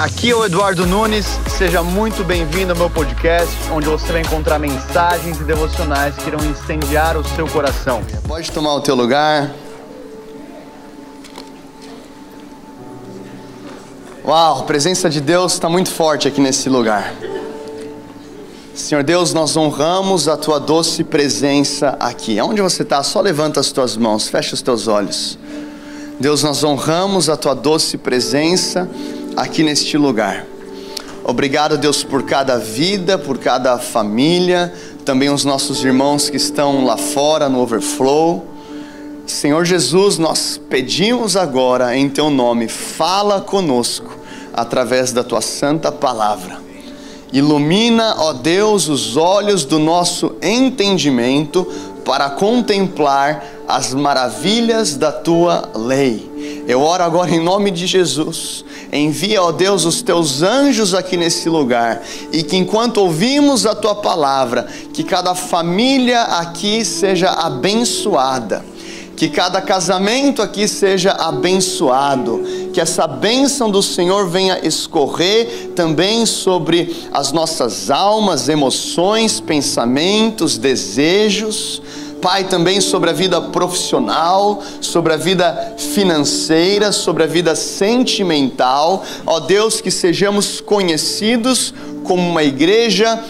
Aqui é o Eduardo Nunes, seja muito bem-vindo ao meu podcast, onde você vai encontrar mensagens e devocionais que irão incendiar o seu coração. Pode tomar o teu lugar. Uau, a presença de Deus está muito forte aqui nesse lugar. Senhor Deus, nós honramos a tua doce presença aqui. Onde você está? Só levanta as tuas mãos, fecha os teus olhos. Deus, nós honramos a tua doce presença aqui neste lugar. Obrigado, Deus, por cada vida, por cada família, também os nossos irmãos que estão lá fora no overflow. Senhor Jesus, nós pedimos agora em teu nome, fala conosco através da tua santa palavra. Ilumina, ó Deus, os olhos do nosso entendimento para contemplar as maravilhas da tua lei. Eu oro agora em nome de Jesus. Envia, ó Deus, os teus anjos aqui nesse lugar e que enquanto ouvimos a tua palavra, que cada família aqui seja abençoada que cada casamento aqui seja abençoado, que essa bênção do Senhor venha escorrer também sobre as nossas almas, emoções, pensamentos, desejos. Pai, também sobre a vida profissional, sobre a vida financeira, sobre a vida sentimental. Ó Deus, que sejamos conhecidos como uma igreja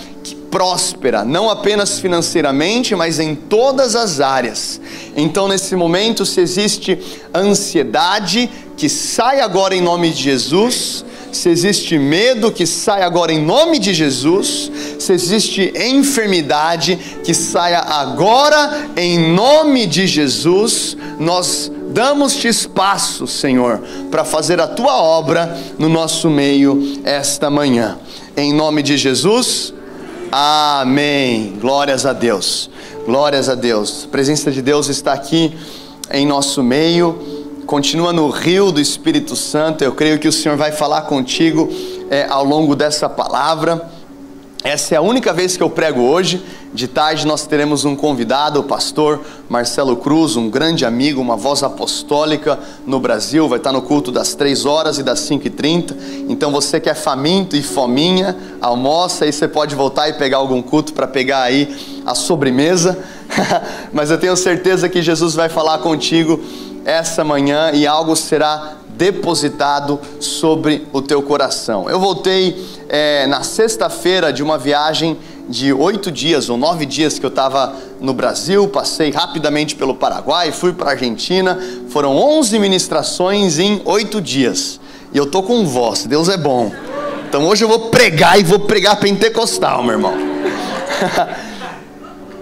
próspera, não apenas financeiramente, mas em todas as áreas. Então, nesse momento, se existe ansiedade, que sai agora em nome de Jesus. Se existe medo, que sai agora em nome de Jesus. Se existe enfermidade, que saia agora em nome de Jesus. Nós damos-te espaço, Senhor, para fazer a tua obra no nosso meio esta manhã. Em nome de Jesus. Amém. Glórias a Deus. Glórias a Deus. A presença de Deus está aqui em nosso meio. Continua no rio do Espírito Santo. Eu creio que o Senhor vai falar contigo é, ao longo dessa palavra. Essa é a única vez que eu prego hoje. De tarde nós teremos um convidado, o pastor Marcelo Cruz, um grande amigo, uma voz apostólica no Brasil. Vai estar no culto das 3 horas e das 5 e 30 Então você que é faminto e fominha, almoça e você pode voltar e pegar algum culto para pegar aí a sobremesa. Mas eu tenho certeza que Jesus vai falar contigo essa manhã e algo será depositado sobre o teu coração. Eu voltei é, na sexta-feira de uma viagem de oito dias ou nove dias que eu estava no Brasil, passei rapidamente pelo Paraguai, fui para a Argentina, foram onze ministrações em oito dias. E eu tô com voz, Deus é bom. Então hoje eu vou pregar e vou pregar pentecostal, meu irmão.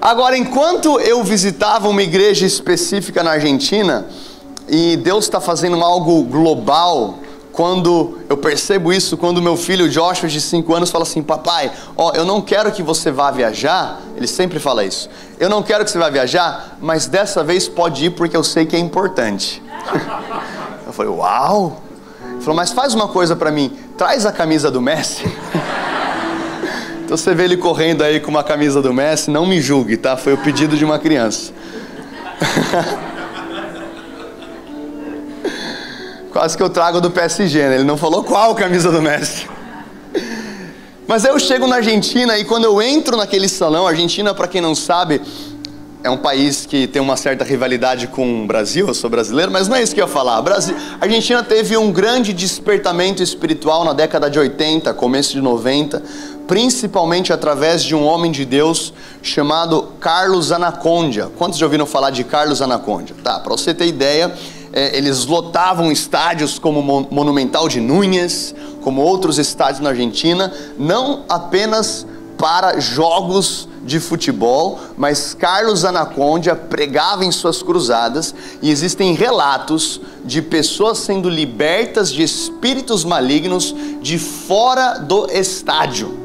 Agora, enquanto eu visitava uma igreja específica na Argentina, e Deus está fazendo algo global. Quando eu percebo isso, quando meu filho Joshua, de 5 anos, fala assim: Papai, ó, eu não quero que você vá viajar. Ele sempre fala isso. Eu não quero que você vá viajar, mas dessa vez pode ir porque eu sei que é importante. eu falei: Uau! Ele falou: Mas faz uma coisa para mim, traz a camisa do Messi. então você vê ele correndo aí com uma camisa do Messi, não me julgue, tá? Foi o pedido de uma criança. Quase que eu trago do PSG, né? Ele não falou qual camisa do Messi. Mas eu chego na Argentina e quando eu entro naquele salão, a Argentina, para quem não sabe, é um país que tem uma certa rivalidade com o Brasil, eu sou brasileiro, mas não é isso que eu ia falar. Brasil, a Argentina teve um grande despertamento espiritual na década de 80, começo de 90, principalmente através de um homem de Deus chamado Carlos Anacondia. Quantos já ouviram falar de Carlos Anacondia? Tá, para você ter ideia, é, eles lotavam estádios como Monumental de Núñez, como outros estádios na Argentina, não apenas para jogos de futebol, mas Carlos Anacondia pregava em suas cruzadas e existem relatos de pessoas sendo libertas de espíritos malignos de fora do estádio.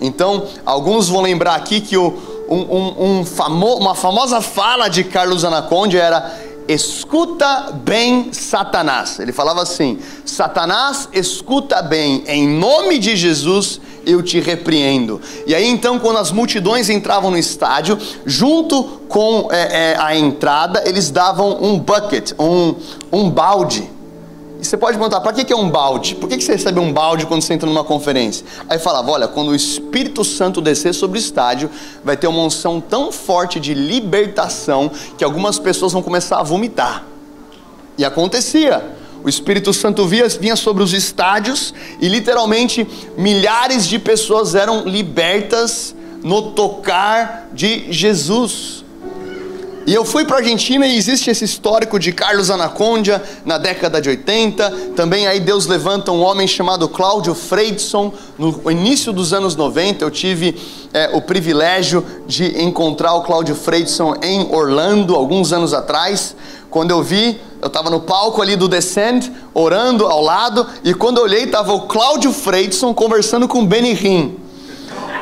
Então, alguns vão lembrar aqui que o, um, um, um famo, uma famosa fala de Carlos Anacondia era escuta bem Satanás. Ele falava assim: Satanás, escuta bem, em nome de Jesus eu te repreendo. E aí então, quando as multidões entravam no estádio, junto com é, é, a entrada, eles davam um bucket, um, um balde. E você pode perguntar, para que é um balde? Por que você recebe um balde quando você entra numa conferência? Aí falava, olha, quando o Espírito Santo descer sobre o estádio, vai ter uma unção tão forte de libertação que algumas pessoas vão começar a vomitar. E acontecia. O Espírito Santo via, vinha sobre os estádios e literalmente milhares de pessoas eram libertas no tocar de Jesus. E eu fui para a Argentina e existe esse histórico de Carlos Anacondia na década de 80. Também aí Deus levanta um homem chamado Cláudio Freidson. No início dos anos 90 eu tive é, o privilégio de encontrar o Cláudio Freidson em Orlando, alguns anos atrás. Quando eu vi, eu estava no palco ali do Descent, orando ao lado, e quando eu olhei, estava o Cláudio Freidson conversando com Benny Hinn.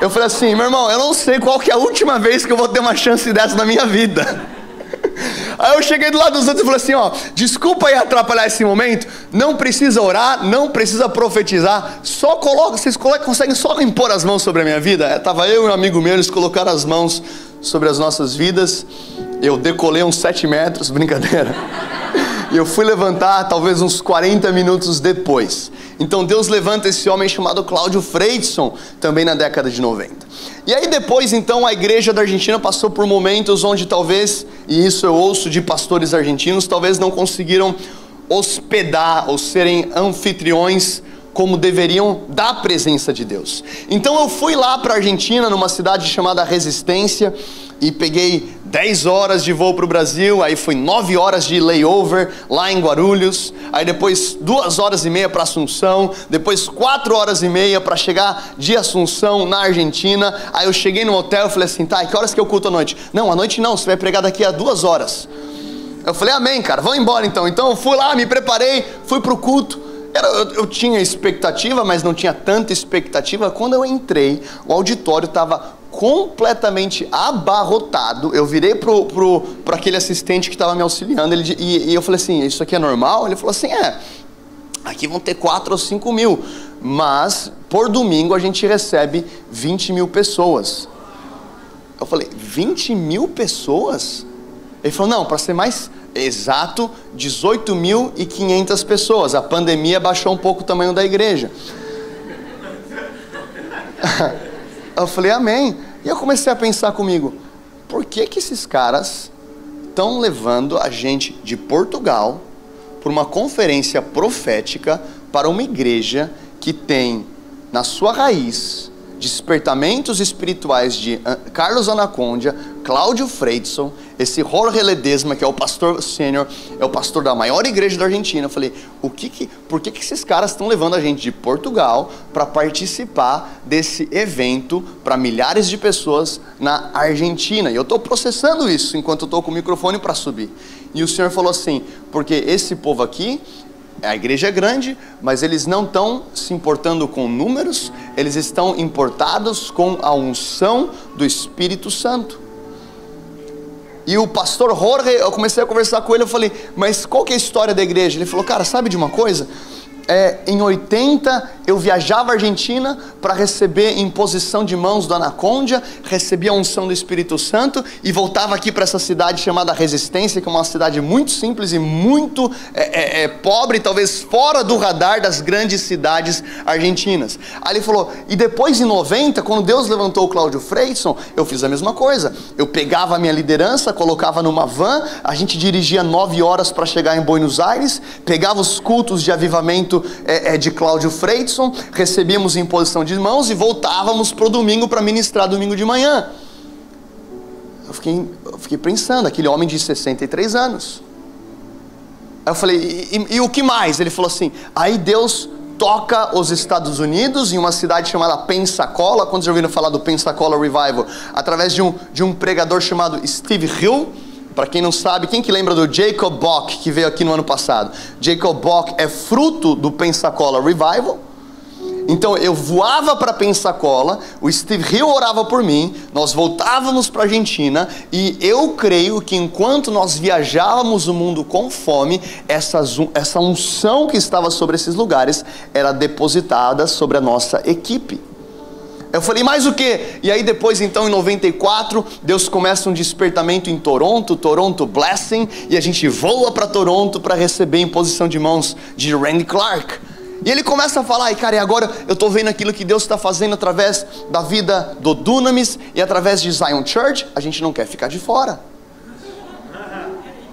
Eu falei assim, meu irmão, eu não sei qual que é a última vez que eu vou ter uma chance dessa na minha vida. Aí eu cheguei do lado dos outros e falei assim: ó, desculpa aí atrapalhar esse momento, não precisa orar, não precisa profetizar, só coloca, vocês conseguem só impor as mãos sobre a minha vida? É, tava eu e um amigo meu, eles colocaram as mãos sobre as nossas vidas, eu decolei uns 7 metros, brincadeira. E eu fui levantar talvez uns 40 minutos depois. Então Deus levanta esse homem chamado Cláudio Freidson, também na década de 90. E aí depois então a igreja da Argentina passou por momentos onde talvez, e isso eu ouço de pastores argentinos, talvez não conseguiram hospedar ou serem anfitriões como deveriam da presença de Deus. Então eu fui lá para a Argentina, numa cidade chamada Resistência, e peguei 10 horas de voo para o Brasil, aí foi 9 horas de layover lá em Guarulhos, aí depois 2 horas e meia para Assunção, depois 4 horas e meia para chegar de Assunção na Argentina. Aí eu cheguei no hotel e falei assim: tá, e que horas que eu culto à noite? Não, à noite não, você vai pregar daqui a 2 horas. Eu falei: amém, cara, vamos embora então. Então eu fui lá, me preparei, fui para o culto. Era, eu, eu, tinha expectativa, mas não tinha tanta expectativa. Quando eu entrei, o auditório estava completamente abarrotado. Eu virei pro, pro, pro aquele assistente que estava me auxiliando ele, e, e, eu falei assim: Isso aqui é normal? Ele falou assim: É, aqui vão ter 4 ou 5 mil, mas por domingo a gente recebe 20 mil pessoas. Eu falei: 20 mil pessoas? Ele falou: Não, para ser mais exato, 18.500 pessoas. A pandemia baixou um pouco o tamanho da igreja. Eu falei, amém. E eu comecei a pensar comigo, por que que esses caras estão levando a gente de Portugal por uma conferência profética para uma igreja que tem na sua raiz despertamentos espirituais de Carlos Anacondia, Cláudio Freidson, esse Jorge Ledesma, que é o pastor sênior, é o pastor da maior igreja da Argentina. Eu falei, o que que, por que, que esses caras estão levando a gente de Portugal para participar desse evento para milhares de pessoas na Argentina? E eu estou processando isso enquanto estou com o microfone para subir. E o Senhor falou assim, porque esse povo aqui a igreja é grande, mas eles não estão se importando com números, eles estão importados com a unção do Espírito Santo. E o pastor Jorge, eu comecei a conversar com ele, eu falei, mas qual que é a história da igreja? Ele falou, cara, sabe de uma coisa? É, em 80 eu viajava à Argentina para receber imposição de mãos do Anacondia, recebia a unção do Espírito Santo e voltava aqui para essa cidade chamada Resistência, que é uma cidade muito simples e muito é, é, é, pobre, talvez fora do radar das grandes cidades argentinas. Aí ele falou, e depois em 90, quando Deus levantou o Cláudio Freidson, eu fiz a mesma coisa. Eu pegava a minha liderança, colocava numa van, a gente dirigia nove horas para chegar em Buenos Aires, pegava os cultos de avivamento é, é, de Cláudio Freidson, recebíamos imposição de mãos e voltávamos para o domingo para ministrar domingo de manhã. Eu fiquei, eu fiquei pensando, aquele homem de 63 anos. Aí eu falei, e, e, e o que mais? Ele falou assim: aí Deus toca os Estados Unidos em uma cidade chamada Pensacola. Quantos já ouviram falar do Pensacola Revival? Através de um, de um pregador chamado Steve Hill. Para quem não sabe, quem que lembra do Jacob Bock que veio aqui no ano passado? Jacob Bock é fruto do Pensacola Revival. Então eu voava para Pensacola, o Steve Hill orava por mim, nós voltávamos para a Argentina e eu creio que enquanto nós viajávamos o mundo com fome, essa, essa unção que estava sobre esses lugares era depositada sobre a nossa equipe. Eu falei, mais o quê? E aí depois, então, em 94, Deus começa um despertamento em Toronto, Toronto Blessing, e a gente voa para Toronto para receber em posição de mãos de Randy Clark. E ele começa a falar, e cara, e agora eu estou vendo aquilo que Deus está fazendo através da vida do Dunamis e através de Zion Church, a gente não quer ficar de fora.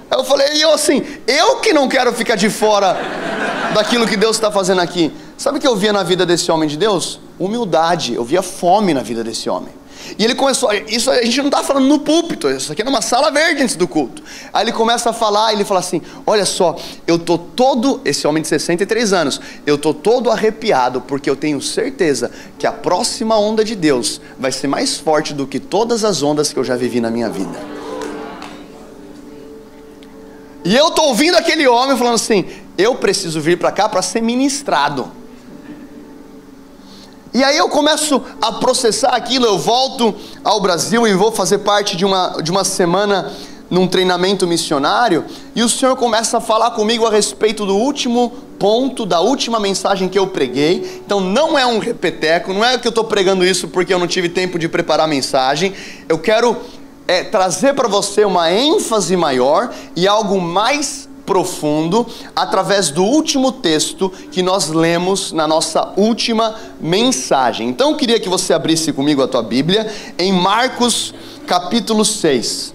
Eu falei, e eu assim, eu que não quero ficar de fora daquilo que Deus está fazendo aqui. Sabe o que eu via na vida desse homem de Deus? Humildade, eu via fome na vida desse homem. E ele começou, isso a gente não está falando no púlpito, isso aqui é numa sala verde antes do culto. Aí ele começa a falar, ele fala assim: Olha só, eu tô todo, esse homem de 63 anos, eu tô todo arrepiado porque eu tenho certeza que a próxima onda de Deus vai ser mais forte do que todas as ondas que eu já vivi na minha vida. E eu tô ouvindo aquele homem falando assim: Eu preciso vir para cá para ser ministrado. E aí eu começo a processar aquilo, eu volto ao Brasil e vou fazer parte de uma, de uma semana num treinamento missionário, e o Senhor começa a falar comigo a respeito do último ponto, da última mensagem que eu preguei. Então não é um repeteco, não é que eu estou pregando isso porque eu não tive tempo de preparar a mensagem. Eu quero é, trazer para você uma ênfase maior e algo mais profundo através do último texto que nós lemos na nossa última mensagem. Então eu queria que você abrisse comigo a tua Bíblia em Marcos capítulo 6.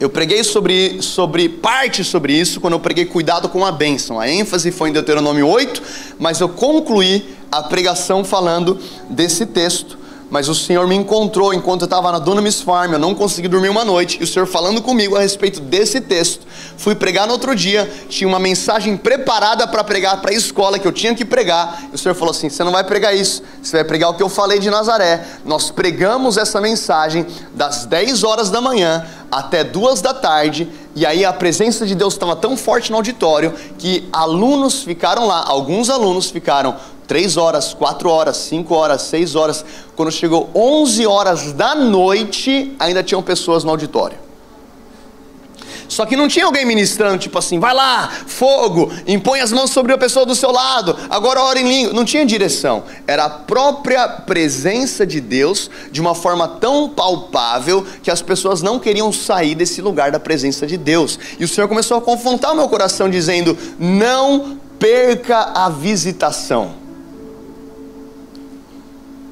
Eu preguei sobre, sobre parte sobre isso quando eu preguei cuidado com a bênção. A ênfase foi em Deuteronômio 8, mas eu concluí a pregação falando desse texto mas o Senhor me encontrou enquanto eu estava na Dunamis Farm, eu não consegui dormir uma noite, e o Senhor falando comigo a respeito desse texto. Fui pregar no outro dia, tinha uma mensagem preparada para pregar para a escola que eu tinha que pregar, e o Senhor falou assim: Você não vai pregar isso, você vai pregar o que eu falei de Nazaré. Nós pregamos essa mensagem das 10 horas da manhã até duas da tarde, e aí a presença de Deus estava tão forte no auditório que alunos ficaram lá, alguns alunos ficaram três horas, quatro horas, cinco horas, seis horas. Quando chegou 11 horas da noite, ainda tinham pessoas no auditório. Só que não tinha alguém ministrando, tipo assim, vai lá, fogo, impõe as mãos sobre a pessoa do seu lado, agora ora em língua. Não tinha direção. Era a própria presença de Deus de uma forma tão palpável que as pessoas não queriam sair desse lugar da presença de Deus. E o Senhor começou a confrontar o meu coração, dizendo: não perca a visitação.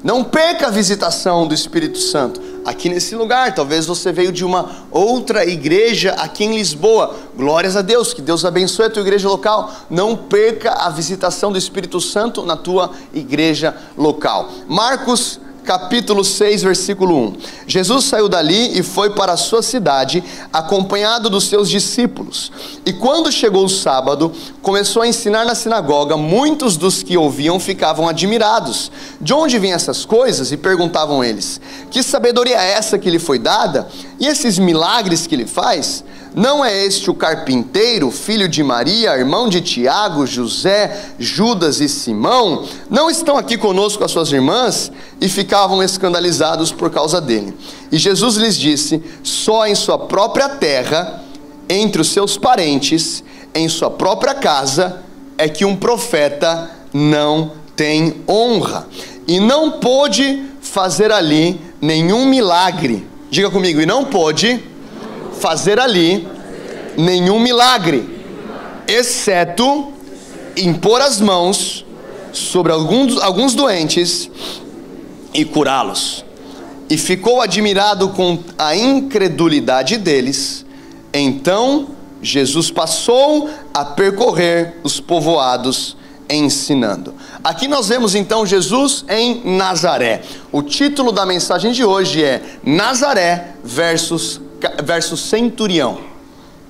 Não perca a visitação do Espírito Santo aqui nesse lugar. Talvez você veio de uma outra igreja aqui em Lisboa. Glórias a Deus, que Deus abençoe a tua igreja local. Não perca a visitação do Espírito Santo na tua igreja local. Marcos capítulo 6, versículo 1. Jesus saiu dali e foi para a sua cidade, acompanhado dos seus discípulos. E quando chegou o sábado, começou a ensinar na sinagoga. Muitos dos que ouviam ficavam admirados. De onde vêm essas coisas? E perguntavam eles: Que sabedoria é essa que lhe foi dada? E esses milagres que ele faz? Não é este o carpinteiro, filho de Maria, irmão de Tiago, José, Judas e Simão? Não estão aqui conosco as suas irmãs? E ficavam escandalizados por causa dele. E Jesus lhes disse: Só em sua própria terra, entre os seus parentes, em sua própria casa, é que um profeta não tem honra. E não pôde fazer ali nenhum milagre. Diga comigo, e não pôde fazer ali nenhum milagre, exceto impor as mãos sobre alguns, alguns doentes e curá-los. E ficou admirado com a incredulidade deles. Então Jesus passou a percorrer os povoados ensinando. Aqui nós vemos então Jesus em Nazaré. O título da mensagem de hoje é Nazaré versus verso centurião.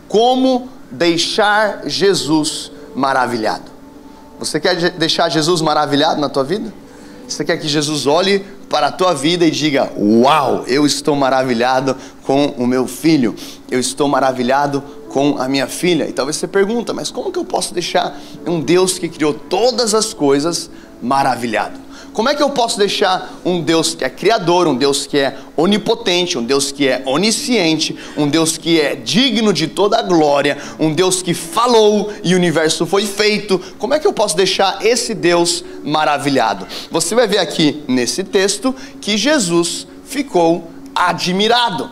Como deixar Jesus maravilhado? Você quer deixar Jesus maravilhado na tua vida? Você quer que Jesus olhe para a tua vida e diga: Uau, eu estou maravilhado com o meu filho, eu estou maravilhado com a minha filha. E talvez você pergunta: Mas como que eu posso deixar um Deus que criou todas as coisas maravilhado? Como é que eu posso deixar um Deus que é criador, um Deus que é onipotente, um Deus que é onisciente, um Deus que é digno de toda a glória, um Deus que falou e o universo foi feito? Como é que eu posso deixar esse Deus maravilhado? Você vai ver aqui nesse texto que Jesus ficou admirado.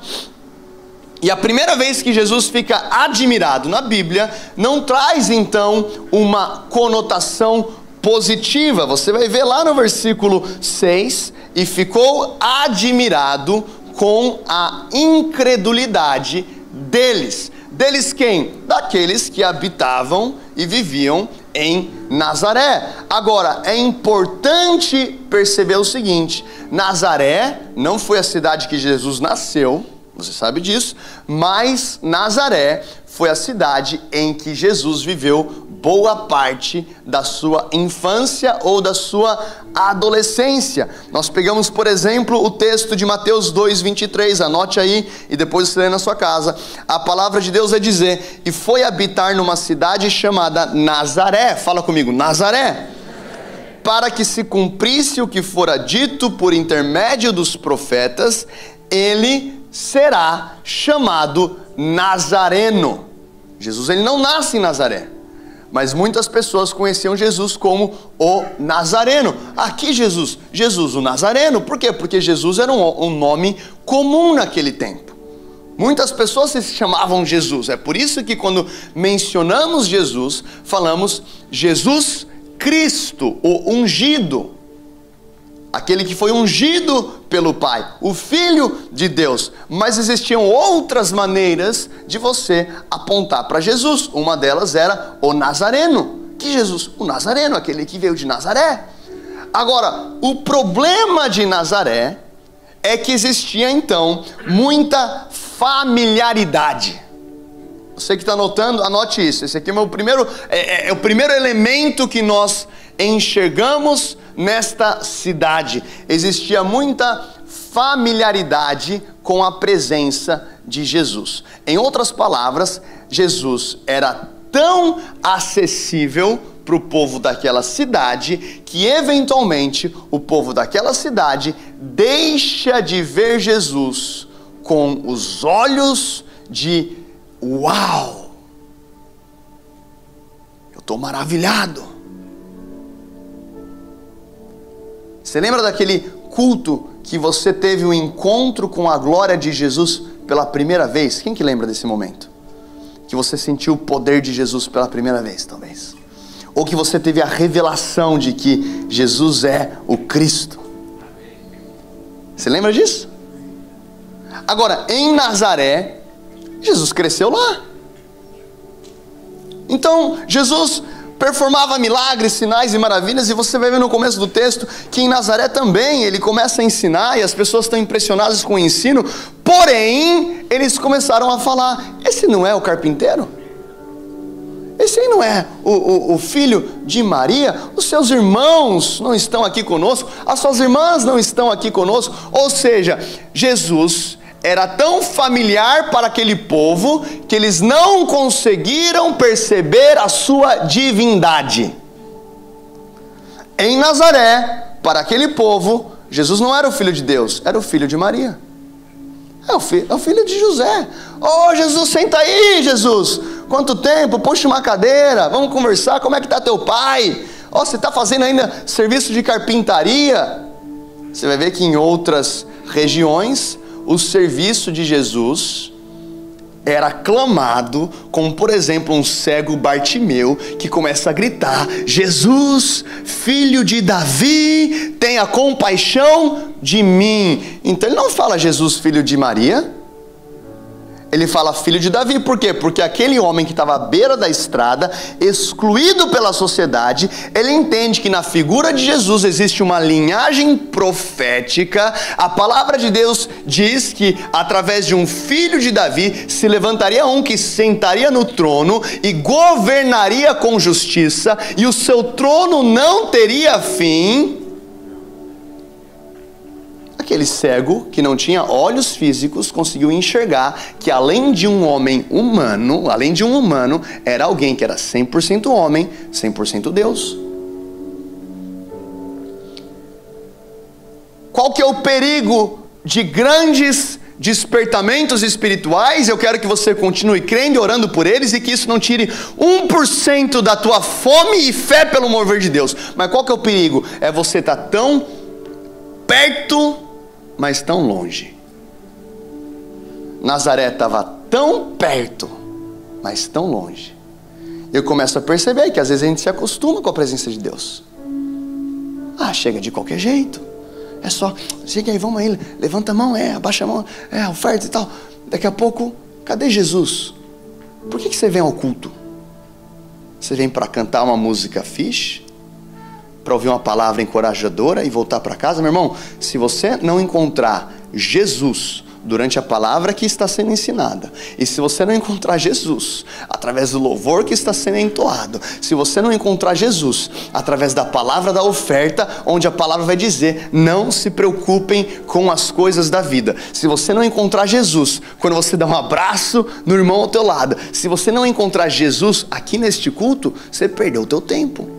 E a primeira vez que Jesus fica admirado na Bíblia, não traz então uma conotação positiva. Você vai ver lá no versículo 6: e ficou admirado com a incredulidade deles. Deles quem? Daqueles que habitavam e viviam em Nazaré. Agora, é importante perceber o seguinte: Nazaré não foi a cidade que Jesus nasceu você sabe disso, mas Nazaré foi a cidade em que Jesus viveu boa parte da sua infância ou da sua adolescência. Nós pegamos, por exemplo, o texto de Mateus 2:23, anote aí e depois você lê na sua casa. A palavra de Deus vai dizer: "E foi habitar numa cidade chamada Nazaré". Fala comigo, Nazaré. Para que se cumprisse o que fora dito por intermédio dos profetas, ele será chamado Nazareno. Jesus ele não nasce em Nazaré, mas muitas pessoas conheciam Jesus como o Nazareno. Aqui Jesus, Jesus o Nazareno, por quê? Porque Jesus era um, um nome comum naquele tempo. Muitas pessoas se chamavam Jesus. É por isso que quando mencionamos Jesus, falamos Jesus Cristo, o ungido aquele que foi ungido pelo Pai, o Filho de Deus. Mas existiam outras maneiras de você apontar para Jesus. Uma delas era o Nazareno. Que Jesus? O Nazareno, aquele que veio de Nazaré. Agora, o problema de Nazaré é que existia então muita familiaridade. Você que está anotando, anote isso. Esse aqui é, meu primeiro, é, é, é o primeiro elemento que nós enxergamos nesta cidade. Existia muita familiaridade com a presença de Jesus. Em outras palavras, Jesus era tão acessível para o povo daquela cidade que, eventualmente, o povo daquela cidade deixa de ver Jesus com os olhos de Uau! Eu estou maravilhado. Você lembra daquele culto que você teve um encontro com a glória de Jesus pela primeira vez? Quem que lembra desse momento? Que você sentiu o poder de Jesus pela primeira vez, talvez. Ou que você teve a revelação de que Jesus é o Cristo. Você lembra disso? Agora, em Nazaré, Jesus cresceu lá. Então, Jesus performava milagres, sinais e maravilhas, e você vai ver no começo do texto que em Nazaré também ele começa a ensinar e as pessoas estão impressionadas com o ensino, porém, eles começaram a falar: esse não é o carpinteiro? Esse aí não é o, o, o, filho de Maria? Os seus irmãos não estão aqui conosco? As suas irmãs não estão aqui conosco? Ou seja, Jesus era tão familiar para aquele povo que eles não conseguiram perceber a sua divindade. Em Nazaré, para aquele povo, Jesus não era o filho de Deus, era o filho de Maria. É o, filho, é o filho de José. Oh, Jesus, senta aí, Jesus. Quanto tempo? Puxa uma cadeira, vamos conversar. Como é que está teu pai? Oh, você está fazendo ainda serviço de carpintaria? Você vai ver que em outras regiões o serviço de Jesus era clamado, como por exemplo um cego Bartimeu que começa a gritar: Jesus, filho de Davi, tenha compaixão de mim. Então ele não fala Jesus, filho de Maria, ele fala filho de Davi, por quê? Porque aquele homem que estava à beira da estrada, excluído pela sociedade, ele entende que na figura de Jesus existe uma linhagem profética. A palavra de Deus diz que através de um filho de Davi se levantaria um que sentaria no trono e governaria com justiça, e o seu trono não teria fim aquele cego que não tinha olhos físicos conseguiu enxergar que além de um homem humano, além de um humano, era alguém que era 100% homem, 100% Deus. qual que é o perigo de grandes despertamentos espirituais, eu quero que você continue crendo e orando por eles e que isso não tire 1% da tua fome e fé pelo mover de Deus. Mas qual que é o perigo? É você estar tá tão perto, mas tão longe. Nazaré estava tão perto, mas tão longe. Eu começo a perceber que às vezes a gente se acostuma com a presença de Deus. Ah, chega de qualquer jeito. É só, chega aí, vamos aí, levanta a mão, é, abaixa a mão, é, oferta e tal. Daqui a pouco, cadê Jesus? Por que, que você vem ao culto? Você vem para cantar uma música fixe? Para ouvir uma palavra encorajadora e voltar para casa? Meu irmão, se você não encontrar Jesus durante a palavra que está sendo ensinada. E se você não encontrar Jesus através do louvor que está sendo entoado, se você não encontrar Jesus através da palavra da oferta, onde a palavra vai dizer: não se preocupem com as coisas da vida. Se você não encontrar Jesus quando você dá um abraço no irmão ao teu lado, se você não encontrar Jesus aqui neste culto, você perdeu o teu tempo.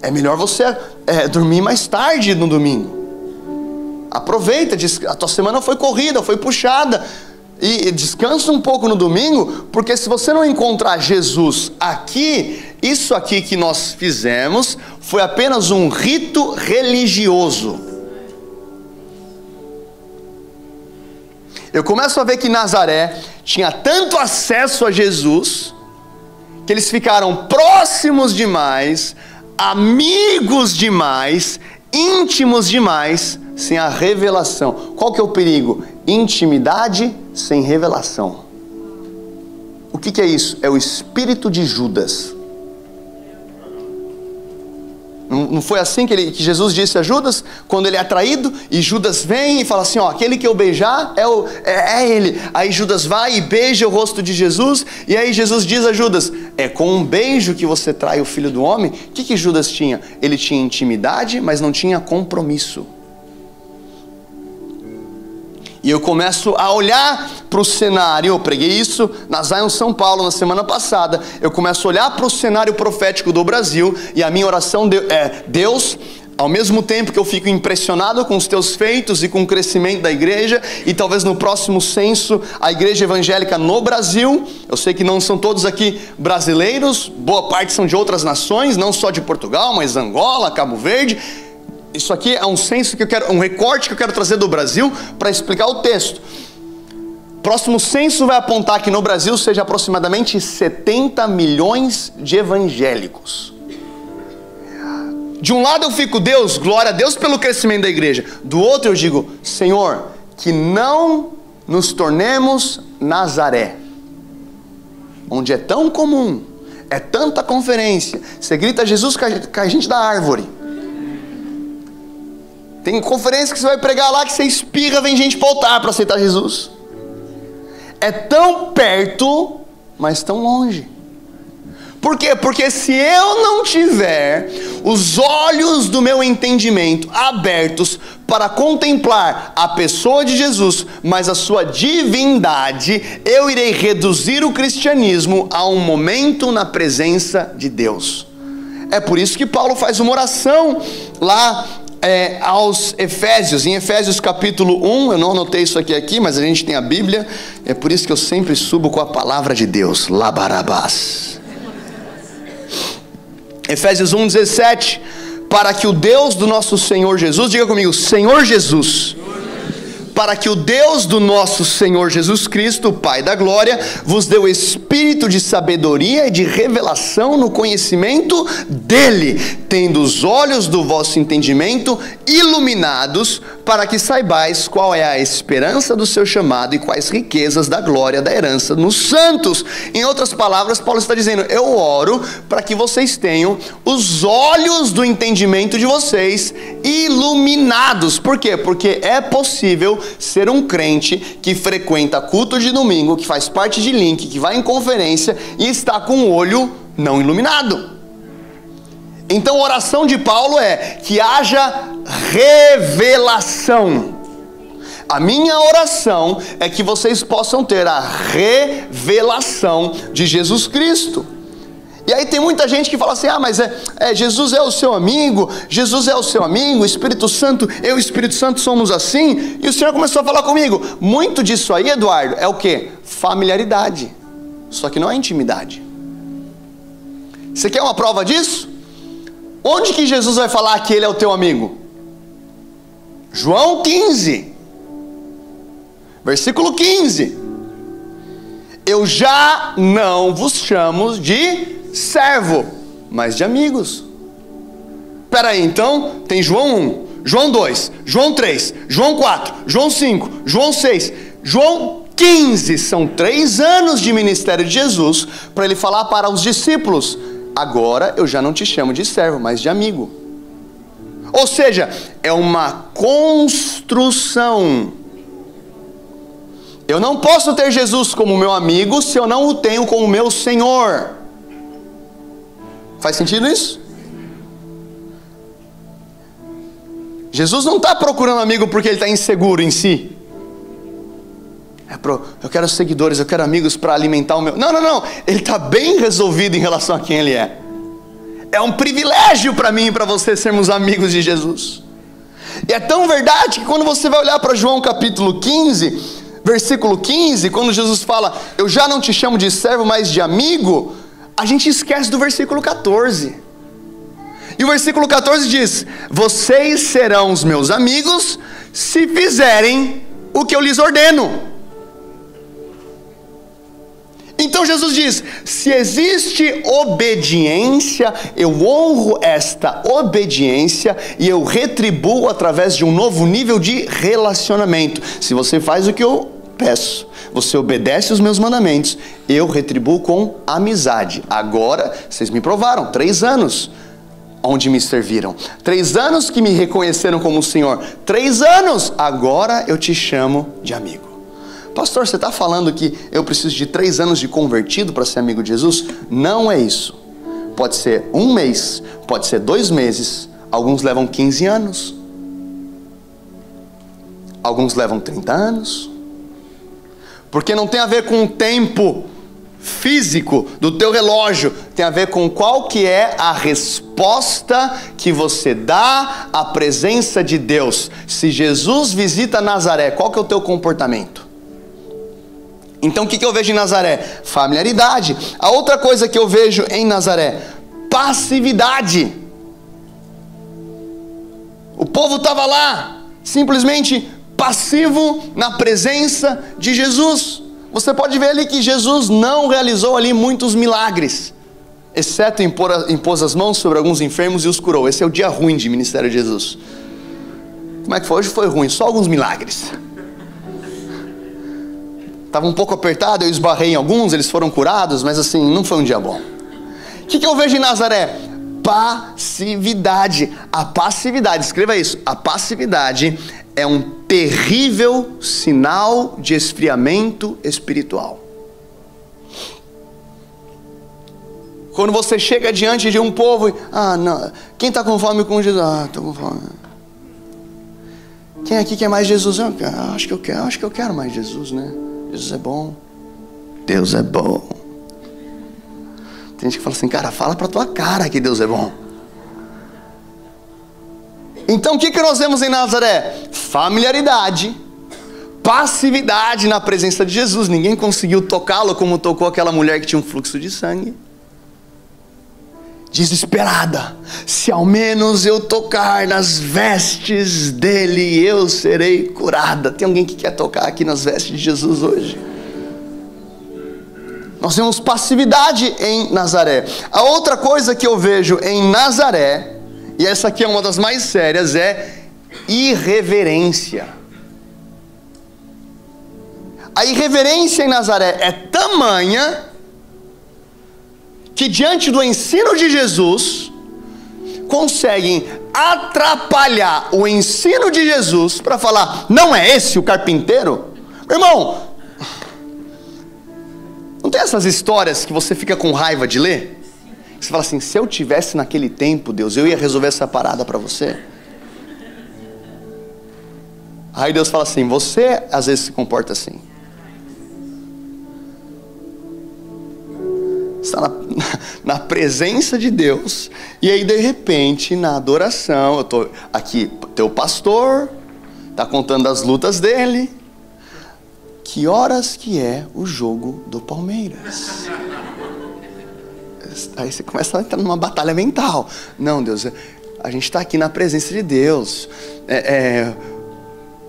É melhor você é, dormir mais tarde no domingo. Aproveita, a tua semana foi corrida, foi puxada. E descansa um pouco no domingo, porque se você não encontrar Jesus aqui, isso aqui que nós fizemos foi apenas um rito religioso. Eu começo a ver que Nazaré tinha tanto acesso a Jesus, que eles ficaram próximos demais, amigos demais, íntimos demais, sem a revelação. Qual que é o perigo? Intimidade sem revelação. O que, que é isso? É o espírito de Judas. Não foi assim que, ele, que, Jesus disse a Judas, quando ele é traído, e Judas vem e fala assim: ó, aquele que eu beijar é, o, é, é, ele. Aí Judas vai e beija o rosto de Jesus, e aí Jesus diz a Judas: é com um beijo que você trai o filho do homem. O que, que Judas tinha? Ele tinha intimidade, mas não tinha compromisso. E eu começo a olhar para o cenário, eu preguei isso na Zion São Paulo na semana passada. Eu começo a olhar para o cenário profético do Brasil e a minha oração é: Deus, ao mesmo tempo que eu fico impressionado com os teus feitos e com o crescimento da igreja, e talvez no próximo censo a igreja evangélica no Brasil, eu sei que não são todos aqui brasileiros, boa parte são de outras nações, não só de Portugal, mas Angola, Cabo Verde isso aqui é um senso que eu quero, um recorte que eu quero trazer do Brasil para explicar o texto. Próximo censo vai apontar que no Brasil seja aproximadamente 70 milhões de evangélicos. De um lado eu fico, Deus, glória a Deus pelo crescimento da igreja. Do outro eu digo, Senhor, que não nos tornemos Nazaré, onde é tão comum, é tanta conferência, você grita Jesus com a gente da árvore. Tem conferência que você vai pregar lá que você espirra, vem gente para altar para aceitar Jesus. É tão perto, mas tão longe. Por quê? Porque se eu não tiver os olhos do meu entendimento abertos para contemplar a pessoa de Jesus, mas a sua divindade, eu irei reduzir o cristianismo a um momento na presença de Deus. É por isso que Paulo faz uma oração lá é, aos Efésios, em Efésios capítulo 1, eu não anotei isso aqui aqui, mas a gente tem a Bíblia, é por isso que eu sempre subo com a palavra de Deus, Labarabás. Efésios 1, 17, para que o Deus do nosso Senhor Jesus, diga comigo, Senhor Jesus, para que o Deus do nosso Senhor Jesus Cristo, Pai da glória, vos dê o espírito de sabedoria e de revelação no conhecimento dele, tendo os olhos do vosso entendimento iluminados, para que saibais qual é a esperança do seu chamado e quais riquezas da glória da herança nos santos. Em outras palavras, Paulo está dizendo: Eu oro para que vocês tenham os olhos do entendimento de vocês iluminados. Por quê? Porque é possível ser um crente que frequenta culto de domingo, que faz parte de link, que vai em conferência e está com o olho não iluminado. Então a oração de Paulo é que haja revelação. A minha oração é que vocês possam ter a revelação de Jesus Cristo. E aí tem muita gente que fala assim: ah, mas é, é, Jesus é o seu amigo, Jesus é o seu amigo, Espírito Santo, eu e Espírito Santo somos assim. E o Senhor começou a falar comigo. Muito disso aí, Eduardo, é o que? Familiaridade. Só que não é intimidade. Você quer uma prova disso? Onde que Jesus vai falar que ele é o teu amigo? João 15, versículo 15. Eu já não vos chamo de servo, mas de amigos. Espera aí, então tem João 1, João 2, João 3, João 4, João 5, João 6, João 15. São três anos de ministério de Jesus para ele falar para os discípulos: agora eu já não te chamo de servo, mas de amigo. Ou seja, é uma construção. Eu não posso ter Jesus como meu amigo se eu não o tenho como meu Senhor. Faz sentido isso? Jesus não está procurando amigo porque ele está inseguro em si. É pro, eu quero seguidores, eu quero amigos para alimentar o meu. Não, não, não. Ele está bem resolvido em relação a quem ele é. É um privilégio para mim e para você sermos amigos de Jesus. E é tão verdade que quando você vai olhar para João capítulo 15, versículo 15, quando Jesus fala: Eu já não te chamo de servo, mas de amigo a gente esquece do versículo 14. E o versículo 14 diz: Vocês serão os meus amigos se fizerem o que eu lhes ordeno. Então Jesus diz: se existe obediência, eu honro esta obediência e eu retribuo através de um novo nível de relacionamento. Se você faz o que eu peço, você obedece os meus mandamentos, eu retribuo com amizade. Agora, vocês me provaram, três anos onde me serviram, três anos que me reconheceram como Senhor, três anos, agora eu te chamo de amigo. Pastor, você está falando que eu preciso de três anos de convertido para ser amigo de Jesus? Não é isso. Pode ser um mês, pode ser dois meses, alguns levam 15 anos, alguns levam 30 anos porque não tem a ver com o tempo físico do teu relógio, tem a ver com qual que é a resposta que você dá à presença de Deus. Se Jesus visita Nazaré, qual que é o teu comportamento? Então o que, eu vejo em Nazaré? Familiaridade. A outra coisa que eu vejo em Nazaré, passividade. O povo estava lá, simplesmente passivo na presença de Jesus. Você pode ver ali que Jesus não realizou ali muitos milagres, exceto impor, impôs as mãos sobre alguns enfermos e os curou. Esse é o dia ruim de ministério de Jesus. Como é que foi? Hoje foi ruim, só alguns milagres. Estava um pouco apertado, eu esbarrei em alguns, eles foram curados, mas assim, não foi um dia bom. O que, que eu vejo em Nazaré? Passividade. A passividade, escreva isso. A passividade é um terrível sinal de esfriamento espiritual. Quando você chega diante de um povo, ah, não, quem está com fome com Jesus? Ah, estou com fome. Quem aqui quer mais Jesus? Eu acho que eu quero, acho que eu quero mais Jesus, né? Jesus é bom. Deus é bom. Tem gente que fala assim, cara, fala para tua cara que Deus é bom. Então o que, que nós vemos em Nazaré? Familiaridade, passividade na presença de Jesus. Ninguém conseguiu tocá-lo como tocou aquela mulher que tinha um fluxo de sangue. Desesperada, se ao menos eu tocar nas vestes dele, eu serei curada. Tem alguém que quer tocar aqui nas vestes de Jesus hoje? Nós temos passividade em Nazaré. A outra coisa que eu vejo em Nazaré e essa aqui é uma das mais sérias, é irreverência. A irreverência em Nazaré é tamanha que diante do ensino de Jesus conseguem atrapalhar o ensino de Jesus para falar, não é esse o carpinteiro? Irmão, não tem essas histórias que você fica com raiva de ler? Você fala assim: se eu tivesse naquele tempo, Deus, eu ia resolver essa parada para você. Aí Deus fala assim: você às vezes se comporta assim. Está na, na, presença de Deus, e aí de repente, na adoração, eu estou aqui, teu pastor, está contando as lutas dele. Que horas que é o jogo do Palmeiras? Aí você começa a entrar numa batalha mental. Não, Deus, a gente está aqui na presença de Deus. É, é,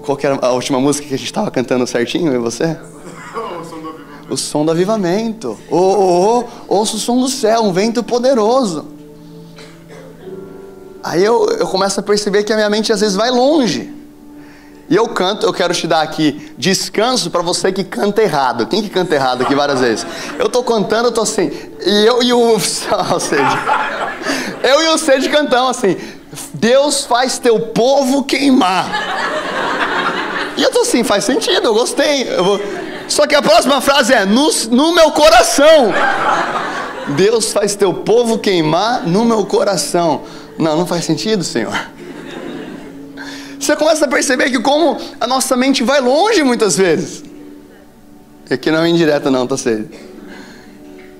qual que era a última música que a gente estava cantando certinho, e você? O som do avivamento. Oh, oh, oh, ouço o som do céu, um vento poderoso. Aí eu, eu começo a perceber que a minha mente às vezes vai longe. E eu canto, eu quero te dar aqui descanso para você que canta errado. Quem que canta errado aqui várias vezes? Eu tô cantando, eu tô assim, e eu e o. Ou seja, eu e o Sede cantamos assim: Deus faz teu povo queimar. E eu tô assim, faz sentido, eu gostei. Eu vou... Só que a próxima frase é: no, no meu coração. Deus faz teu povo queimar no meu coração. Não, não faz sentido, Senhor. Você começa a perceber que como a nossa mente vai longe muitas vezes. E aqui não é indireta não, tá certo?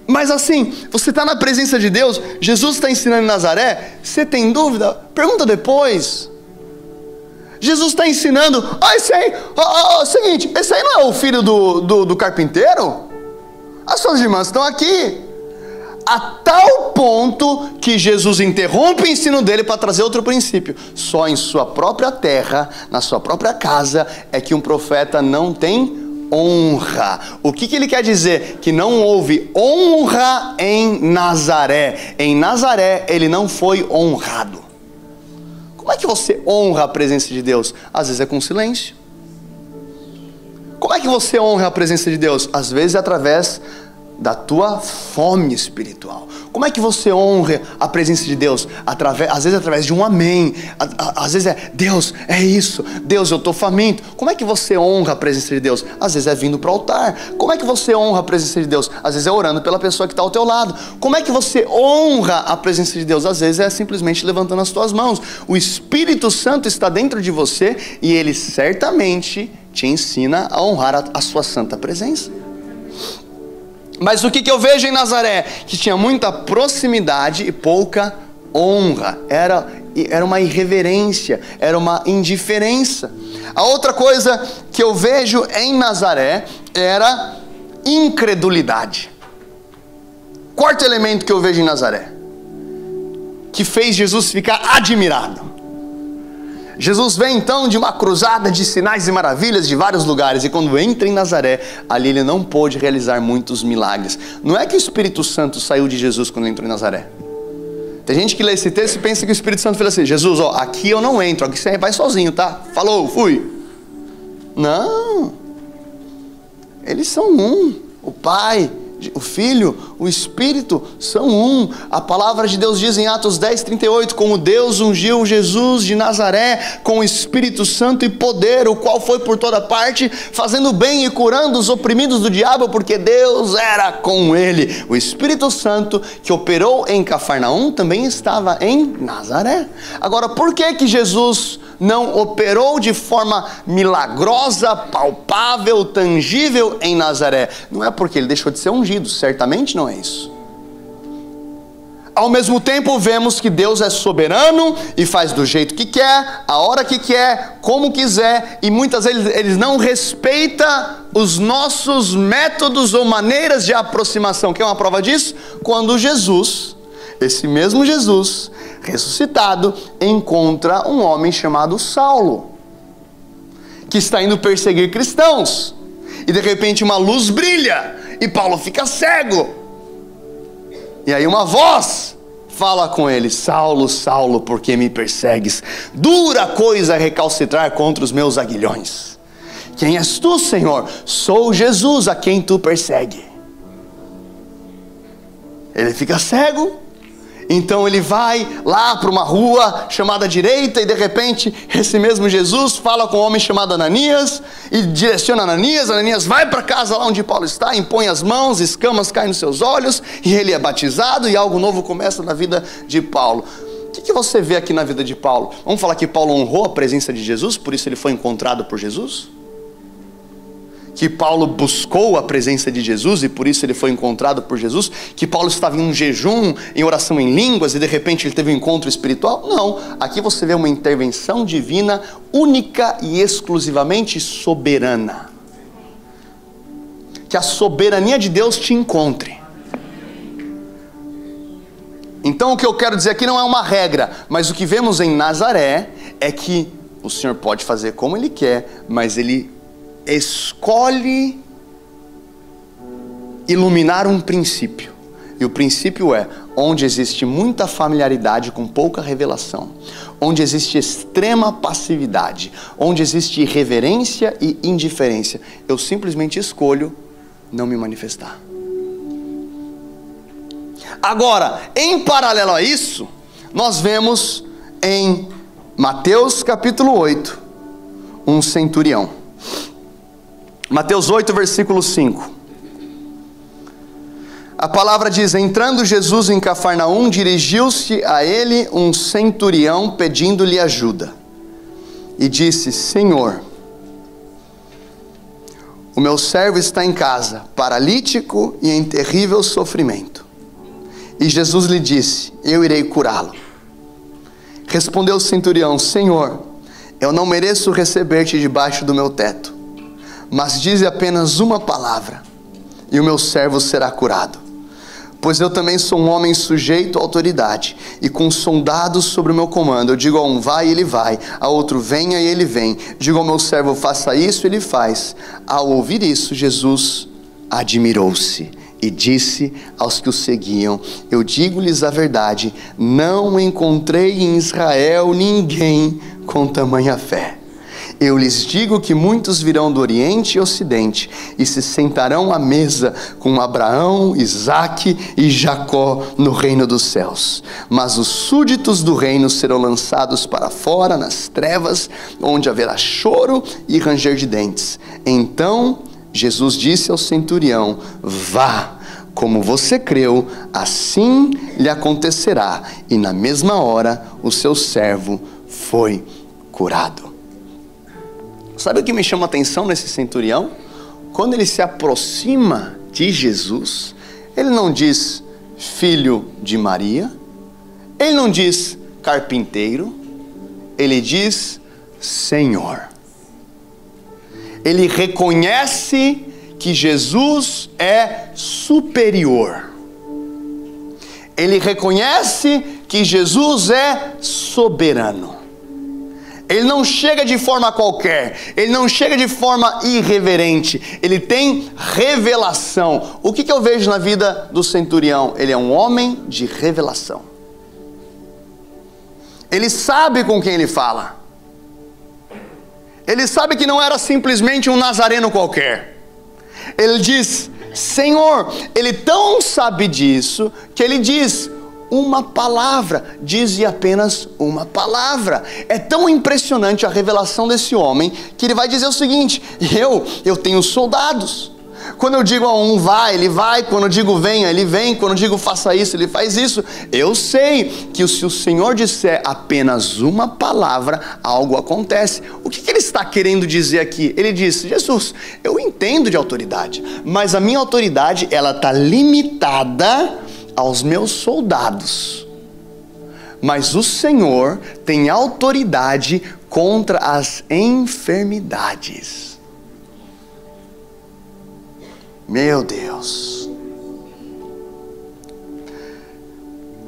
Mas assim, você está na presença de Deus, Jesus está ensinando em Nazaré, você tem dúvida? Pergunta depois. Jesus está ensinando, ah, esse aí, ah, ah, seguinte, esse aí não é o filho do, do, do carpinteiro? As suas irmãs estão aqui. A tal ponto que Jesus interrompe o ensino dele para trazer outro princípio. Só em sua própria terra, na sua própria casa, é que um profeta não tem honra. O que, que ele quer dizer? Que não houve honra em Nazaré. Em Nazaré ele não foi honrado. Como é que você honra a presença de Deus? Às vezes é com silêncio. Como é que você honra a presença de Deus? Às vezes é através da tua fome espiritual. Como é que você honra a presença de Deus? Através, às vezes através de um amém. Às vezes é Deus, é isso. Deus, eu estou faminto. Como é que você honra a presença de Deus? Às vezes é vindo para o altar. Como é que você honra a presença de Deus? Às vezes é orando pela pessoa que está ao teu lado. Como é que você honra a presença de Deus? Às vezes é simplesmente levantando as tuas mãos. O Espírito Santo está dentro de você e ele certamente te ensina a honrar a, a sua santa presença. Mas o que, que eu vejo em Nazaré? Que tinha muita proximidade e pouca honra. Era, era uma irreverência, era uma indiferença. A outra coisa que eu vejo em Nazaré era incredulidade. Quarto elemento que eu vejo em Nazaré, que fez Jesus ficar admirado. Jesus vem então de uma cruzada de sinais e maravilhas de vários lugares, e quando entra em Nazaré, ali ele não pôde realizar muitos milagres. Não é que o Espírito Santo saiu de Jesus quando entrou em Nazaré. Tem gente que lê esse texto e pensa que o Espírito Santo fez assim: Jesus, ó, aqui eu não entro, aqui você vai sozinho, tá? Falou, fui. Não. Eles são um. O Pai, o Filho, o Espírito são um. A palavra de Deus diz em Atos 10, 38: Como Deus ungiu Jesus de Nazaré com o Espírito Santo e poder, o qual foi por toda parte, fazendo bem e curando os oprimidos do diabo, porque Deus era com ele. O Espírito Santo que operou em Cafarnaum também estava em Nazaré. Agora, por que que Jesus não operou de forma milagrosa, palpável, tangível em Nazaré? Não é porque ele deixou de ser ungido, certamente não é isso. Ao mesmo tempo, vemos que Deus é soberano e faz do jeito que quer, a hora que quer, como quiser, e muitas vezes ele não respeita os nossos métodos ou maneiras de aproximação. Quer uma prova disso? Quando Jesus, esse mesmo Jesus, ressuscitado, encontra um homem chamado Saulo, que está indo perseguir cristãos. E de repente uma luz brilha e Paulo fica cego. E aí uma voz fala com ele: Saulo, Saulo, por que me persegues? Dura coisa recalcitrar contra os meus aguilhões. Quem és tu, Senhor? Sou Jesus a quem tu persegue. Ele fica cego, então ele vai lá para uma rua chamada direita e de repente esse mesmo Jesus fala com um homem chamado Ananias e direciona Ananias. Ananias vai para casa lá onde Paulo está, impõe as mãos, escamas caem nos seus olhos e ele é batizado e algo novo começa na vida de Paulo. O que, que você vê aqui na vida de Paulo? Vamos falar que Paulo honrou a presença de Jesus, por isso ele foi encontrado por Jesus? Que Paulo buscou a presença de Jesus e por isso ele foi encontrado por Jesus, que Paulo estava em um jejum, em oração em línguas e de repente ele teve um encontro espiritual. Não, aqui você vê uma intervenção divina única e exclusivamente soberana. Que a soberania de Deus te encontre. Então o que eu quero dizer aqui não é uma regra, mas o que vemos em Nazaré é que o Senhor pode fazer como Ele quer, mas Ele escolhe iluminar um princípio. E o princípio é: onde existe muita familiaridade com pouca revelação, onde existe extrema passividade, onde existe irreverência e indiferença, eu simplesmente escolho não me manifestar. Agora, em paralelo a isso, nós vemos em Mateus capítulo 8 um centurião. Mateus 8, versículo 5. A palavra diz: Entrando Jesus em Cafarnaum, dirigiu-se a ele um centurião pedindo-lhe ajuda. E disse: Senhor, o meu servo está em casa, paralítico e em terrível sofrimento. E Jesus lhe disse: Eu irei curá-lo. Respondeu o centurião: Senhor, eu não mereço receber-te debaixo do meu teto, mas dize apenas uma palavra, e o meu servo será curado. Pois eu também sou um homem sujeito à autoridade, e com soldados sobre o meu comando. Eu digo a um vai e ele vai, a outro venha e ele vem. Digo ao meu servo faça isso, ele faz. Ao ouvir isso, Jesus admirou-se e disse aos que o seguiam: Eu digo-lhes a verdade, não encontrei em Israel ninguém com tamanha fé. Eu lhes digo que muitos virão do Oriente e Ocidente e se sentarão à mesa com Abraão, Isaque e Jacó no reino dos céus. Mas os súditos do reino serão lançados para fora nas trevas, onde haverá choro e ranger de dentes. Então Jesus disse ao centurião: Vá, como você creu, assim lhe acontecerá. E na mesma hora o seu servo foi curado. Sabe o que me chama a atenção nesse centurião? Quando ele se aproxima de Jesus, ele não diz filho de Maria, ele não diz carpinteiro, ele diz Senhor ele reconhece que Jesus é superior. Ele reconhece que Jesus é soberano. Ele não chega de forma qualquer, ele não chega de forma irreverente, ele tem revelação. O que, que eu vejo na vida do centurião? Ele é um homem de revelação. Ele sabe com quem ele fala. Ele sabe que não era simplesmente um nazareno qualquer. Ele diz: Senhor, ele tão sabe disso que ele diz: uma palavra, diz apenas uma palavra. É tão impressionante a revelação desse homem que ele vai dizer o seguinte: eu, eu tenho soldados. Quando eu digo a um vai, ele vai. Quando eu digo venha, ele vem. Quando eu digo faça isso, ele faz isso. Eu sei que se o Senhor disser apenas uma palavra, algo acontece. O que, que ele está querendo dizer aqui? Ele diz: Jesus, eu entendo de autoridade, mas a minha autoridade ela está limitada aos meus soldados. Mas o Senhor tem autoridade contra as enfermidades. Meu Deus.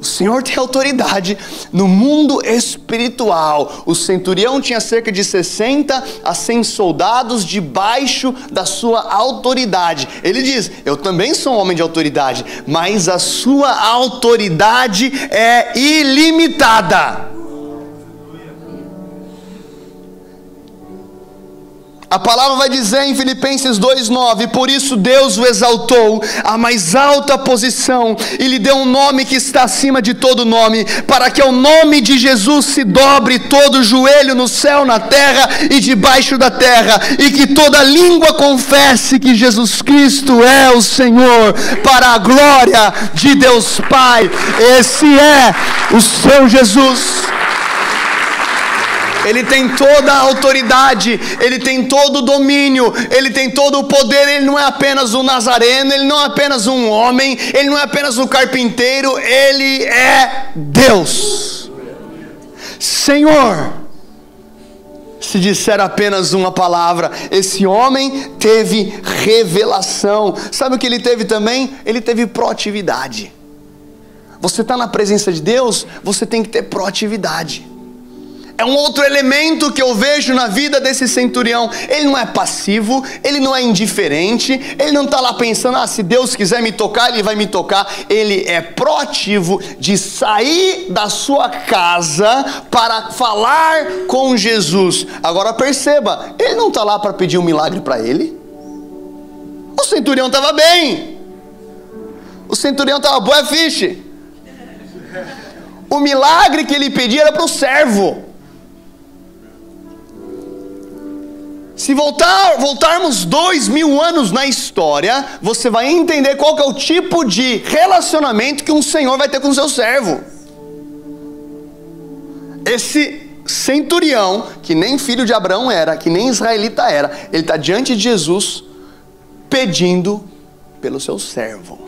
O Senhor tem autoridade no mundo espiritual. O centurião tinha cerca de 60 a 100 soldados debaixo da sua autoridade. Ele diz: Eu também sou um homem de autoridade, mas a sua autoridade é ilimitada. A palavra vai dizer em Filipenses 2:9, por isso Deus o exaltou à mais alta posição e lhe deu um nome que está acima de todo nome, para que ao nome de Jesus se dobre todo joelho no céu, na terra e debaixo da terra, e que toda língua confesse que Jesus Cristo é o Senhor, para a glória de Deus Pai. Esse é o seu Jesus. Ele tem toda a autoridade, ele tem todo o domínio, ele tem todo o poder. Ele não é apenas um nazareno, ele não é apenas um homem, ele não é apenas um carpinteiro, ele é Deus. Senhor, se disser apenas uma palavra. Esse homem teve revelação. Sabe o que ele teve também? Ele teve proatividade. Você está na presença de Deus, você tem que ter proatividade. É um outro elemento que eu vejo na vida desse centurião. Ele não é passivo, ele não é indiferente, ele não está lá pensando, ah, se Deus quiser me tocar, ele vai me tocar. Ele é proativo de sair da sua casa para falar com Jesus. Agora perceba, ele não está lá para pedir um milagre para ele. O centurião estava bem. O centurião estava boa fiche. O milagre que ele pedia era para o servo. Se voltar, voltarmos dois mil anos na história, você vai entender qual é o tipo de relacionamento que um senhor vai ter com seu servo. Esse centurião, que nem filho de Abraão era, que nem israelita era, ele está diante de Jesus pedindo pelo seu servo.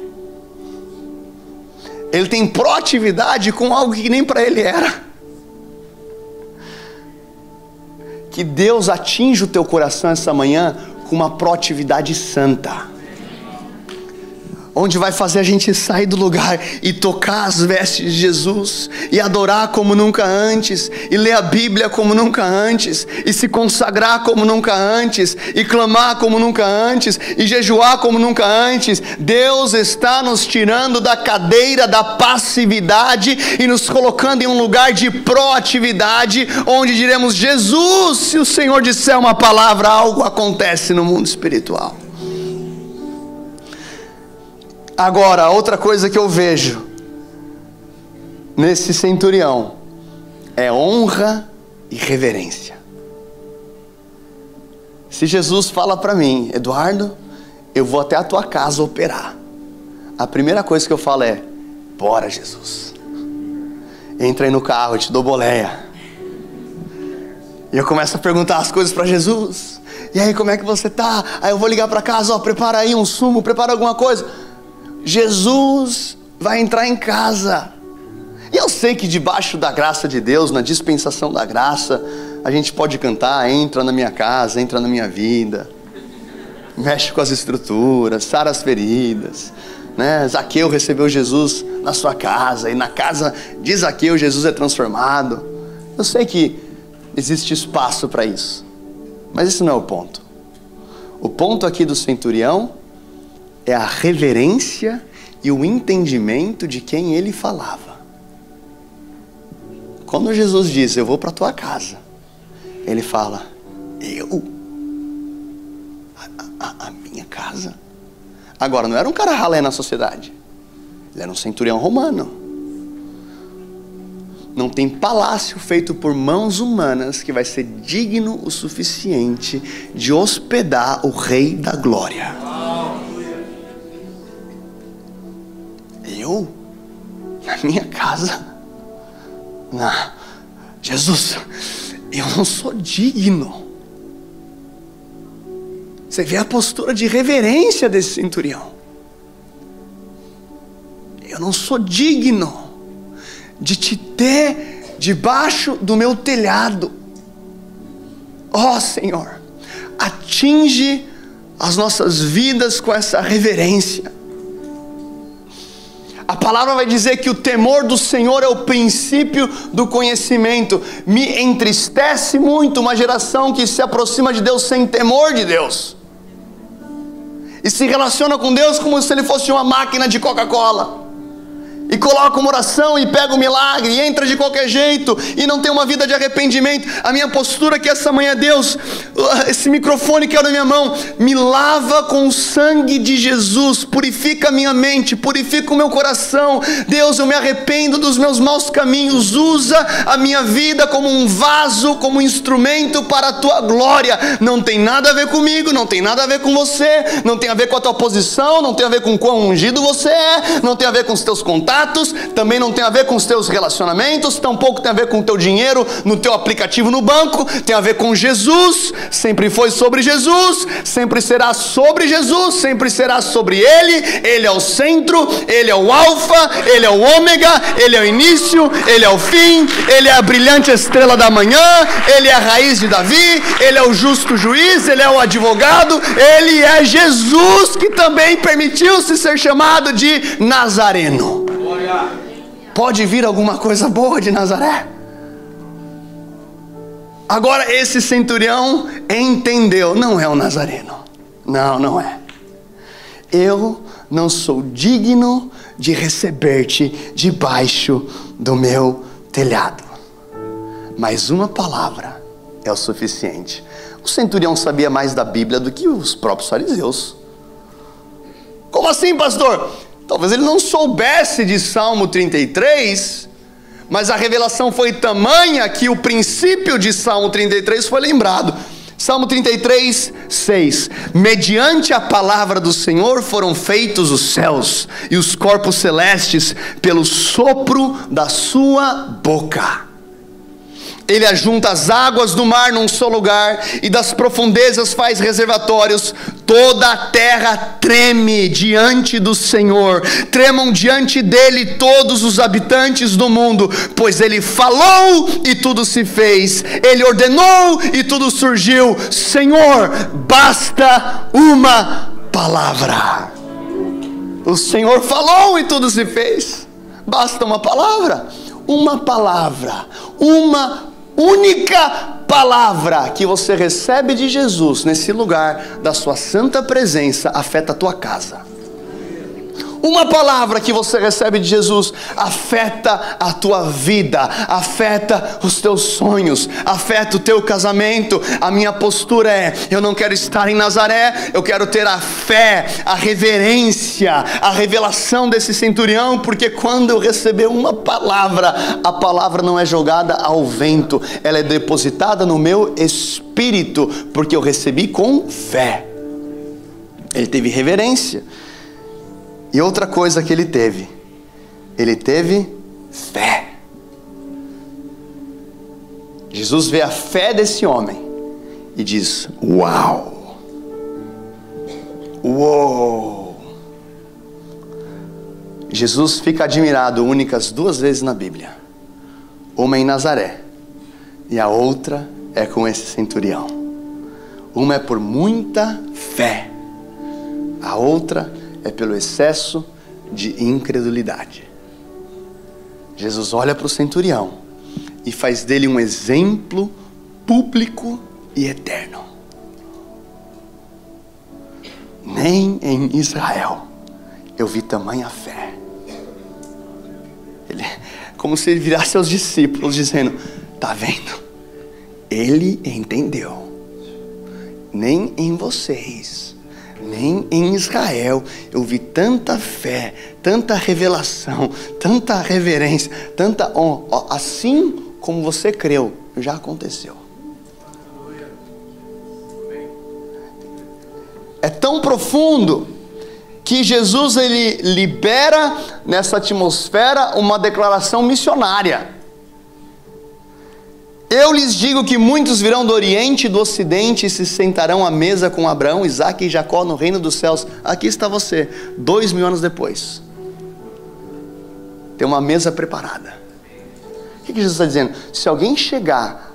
Ele tem proatividade com algo que nem para ele era. Que Deus atinja o teu coração essa manhã com uma proatividade santa onde vai fazer a gente sair do lugar e tocar as vestes de Jesus, e adorar como nunca antes, e ler a Bíblia como nunca antes, e se consagrar como nunca antes, e clamar como nunca antes, e jejuar como nunca antes. Deus está nos tirando da cadeira da passividade e nos colocando em um lugar de proatividade, onde diremos: Jesus, se o Senhor disser uma palavra, algo acontece no mundo espiritual. Agora, outra coisa que eu vejo nesse centurião é honra e reverência. Se Jesus fala para mim, Eduardo, eu vou até a tua casa operar. A primeira coisa que eu falo é: Bora, Jesus. Entra aí no carro, eu te dou boleia. E eu começo a perguntar as coisas para Jesus. E aí, como é que você tá? Aí eu vou ligar para casa, ó, prepara aí um sumo, prepara alguma coisa. Jesus vai entrar em casa. E eu sei que debaixo da graça de Deus, na dispensação da graça, a gente pode cantar: entra na minha casa, entra na minha vida, mexe com as estruturas, sara as feridas. Né? Zaqueu recebeu Jesus na sua casa, e na casa de Zaqueu Jesus é transformado. Eu sei que existe espaço para isso, mas esse não é o ponto. O ponto aqui do centurião é a reverência e o entendimento de quem ele falava. Quando Jesus diz, Eu vou para tua casa, ele fala, Eu? A, a, a, minha casa? Agora, não era um cara ralé na sociedade, ele era um centurião romano. Não tem palácio feito por mãos humanas que vai ser digno o suficiente de hospedar o Rei da Glória. Eu? Na minha casa? Não. Jesus, eu não sou digno. Você vê a postura de reverência desse centurião. Eu não sou digno de te ter debaixo do meu telhado. Ó oh, Senhor, atinge as nossas vidas com essa reverência. A palavra vai dizer que o temor do Senhor é o princípio do conhecimento. Me entristece muito uma geração que se aproxima de Deus sem temor de Deus. E se relaciona com Deus como se ele fosse uma máquina de Coca-Cola e coloca uma oração e pega o um milagre e entra de qualquer jeito e não tem uma vida de arrependimento. A minha postura que essa manhã, Deus, uh, esse microfone que é na minha mão, me lava com o sangue de Jesus, purifica a minha mente, purifica o meu coração. Deus, eu me arrependo dos meus maus caminhos. Usa a minha vida como um vaso, como um instrumento para a tua glória. Não tem nada a ver comigo, não tem nada a ver com você, não tem a ver com a tua posição, não tem a ver com quão ungido você é, não tem a ver com os teus contatos status, também não tem a ver com os teus relacionamentos, tampouco tem a ver com o teu dinheiro no teu aplicativo no banco, tem a ver com Jesus, sempre foi sobre Jesus, sempre será sobre Jesus, sempre será sobre Ele, Ele é o centro, Ele é o Alfa, Ele é o Ômega, Ele é o início, Ele é o fim, Ele é a brilhante estrela da manhã, Ele é a raiz de Davi, Ele é o justo juiz, Ele é o advogado, Ele é Jesus que também permitiu-se ser chamado de Nazareno. Pode vir alguma coisa boa de Nazaré? Agora, esse centurião entendeu: não é o Nazareno. Não, não é. Eu não sou digno de receber-te debaixo do meu telhado. Mas uma palavra é o suficiente. O centurião sabia mais da Bíblia do que os próprios fariseus. Como assim, pastor? Talvez ele não soubesse de Salmo 33, mas a revelação foi tamanha que o princípio de Salmo 33 foi lembrado. Salmo 33, 6: Mediante a palavra do Senhor foram feitos os céus e os corpos celestes pelo sopro da sua boca. Ele ajunta as águas do mar num só lugar e das profundezas faz reservatórios. Toda a terra treme diante do Senhor, tremam diante dele todos os habitantes do mundo, pois ele falou e tudo se fez, ele ordenou e tudo surgiu. Senhor, basta uma palavra. O Senhor falou e tudo se fez. Basta uma palavra, uma palavra, uma única palavra que você recebe de Jesus nesse lugar da sua santa presença afeta a tua casa. Uma palavra que você recebe de Jesus afeta a tua vida, afeta os teus sonhos, afeta o teu casamento. A minha postura é: eu não quero estar em Nazaré, eu quero ter a fé, a reverência, a revelação desse centurião, porque quando eu receber uma palavra, a palavra não é jogada ao vento, ela é depositada no meu espírito, porque eu recebi com fé. Ele teve reverência. E outra coisa que ele teve, ele teve fé. Jesus vê a fé desse homem e diz: Uau! Uou! Jesus fica admirado únicas duas vezes na Bíblia: uma em Nazaré e a outra é com esse centurião. Uma é por muita fé, a outra é é pelo excesso de incredulidade. Jesus olha para o centurião e faz dele um exemplo público e eterno. Nem em Israel eu vi tamanha fé. Ele, como se ele virasse aos discípulos dizendo: Tá vendo? Ele entendeu. Nem em vocês nem em Israel eu vi tanta fé, tanta revelação, tanta reverência, tanta honra. Assim como você creu, já aconteceu. É tão profundo que Jesus ele libera nessa atmosfera uma declaração missionária. Eu lhes digo que muitos virão do Oriente e do Ocidente e se sentarão à mesa com Abraão, Isaac e Jacó no reino dos céus. Aqui está você, dois mil anos depois. Tem uma mesa preparada. O que Jesus está dizendo? Se alguém chegar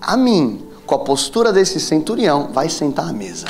a mim com a postura desse centurião, vai sentar à mesa.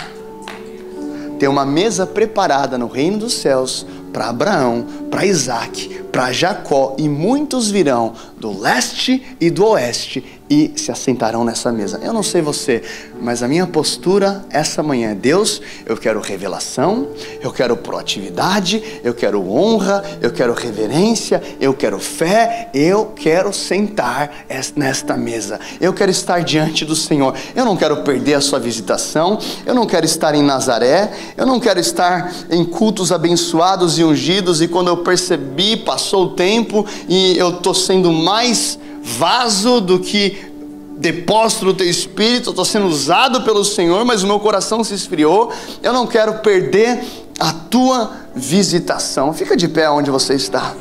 Tem uma mesa preparada no reino dos céus para Abraão, para Isaac, para Jacó, e muitos virão do leste e do oeste e se assentarão nessa mesa. Eu não sei você, mas a minha postura essa manhã é: Deus, eu quero revelação, eu quero proatividade, eu quero honra, eu quero reverência, eu quero fé, eu quero sentar nesta mesa, eu quero estar diante do Senhor. Eu não quero perder a sua visitação, eu não quero estar em Nazaré, eu não quero estar em cultos abençoados e ungidos, e quando eu percebi, passou o tempo e eu estou sendo mais vaso do que depósito do teu espírito, estou sendo usado pelo Senhor, mas o meu coração se esfriou. Eu não quero perder a tua visitação. Fica de pé onde você está.